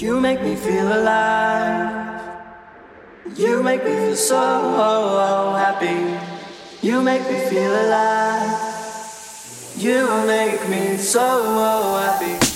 You make me feel alive. You make me feel so happy. You make me feel alive. You make me so happy.